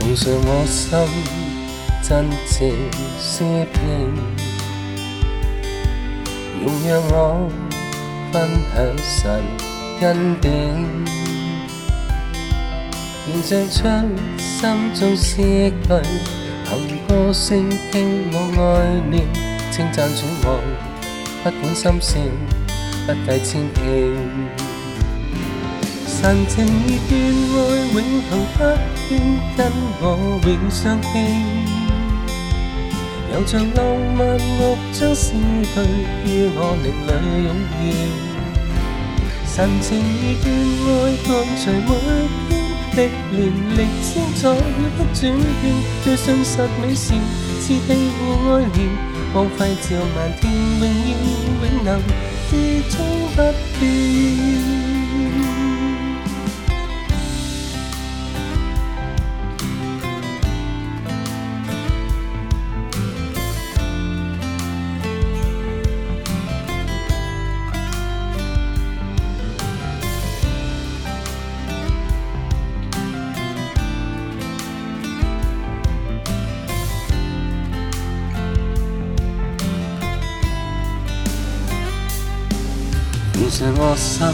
奉上我心真挚诗篇，容让我分享神恩典，愿唱出心中诗句，凭歌声倾我爱念，称赞主我不管心事，不计千遍。神情已变，爱永恒不变，跟我永相牵。犹如浪漫乐章，诗句与我灵里涌现。神情已变，爱伴随每天历练，历千载不转变。最纯实美善，是庇护爱念，光辉照漫天，荣耀永能始终不变。主我心，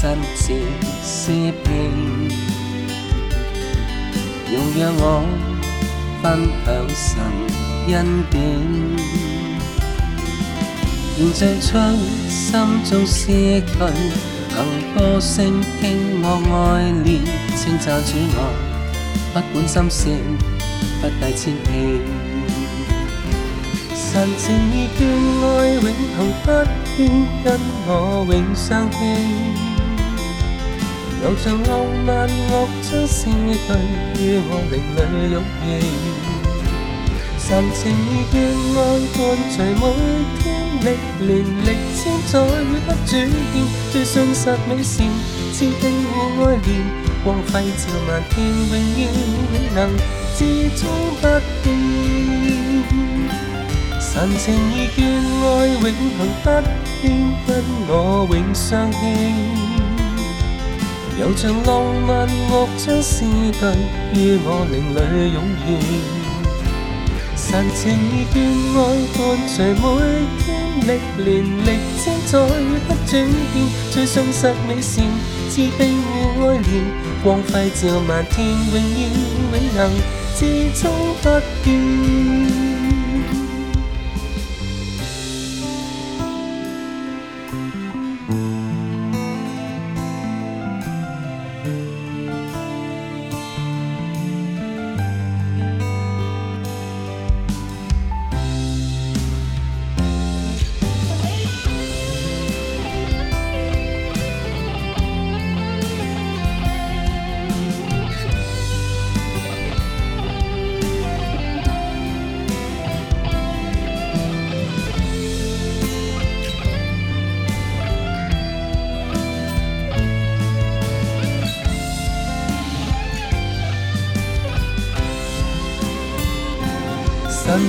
真挚是平，容让我分享神恩典，献将心中诗句，求歌声倾我爱念，称赞主我，不管心事，不带千细。神情意眷愛永恆不變，因我永生希。悠長浪漫樂章是對於我靈裏湧起，神情意眷愛伴隨每天歷練歷千載與不轉變，最信實美善，千叮互愛憐，光輝照漫天，永遠能至終不變。神情意，眷爱永恒不变跟我永相牵。又像浪漫乐章诗句，于我灵里涌现。神情意，眷爱伴随每天历年历精在不转变。最信实美善，自悲护爱怜，光辉照满天，永远永能，始终不变。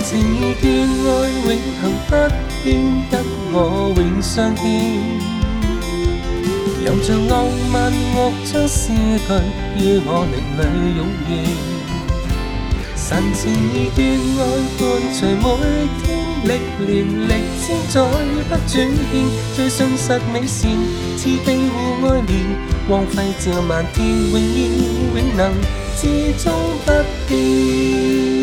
情已断，爱永恒不变，得我永相牵。柔肠浪漫，我将诗句于我灵里拥严。情已断，爱伴随每天历练，历千载不转变。最信实美善，似悲护爱怜，光辉照漫天，永远永能，至终不变。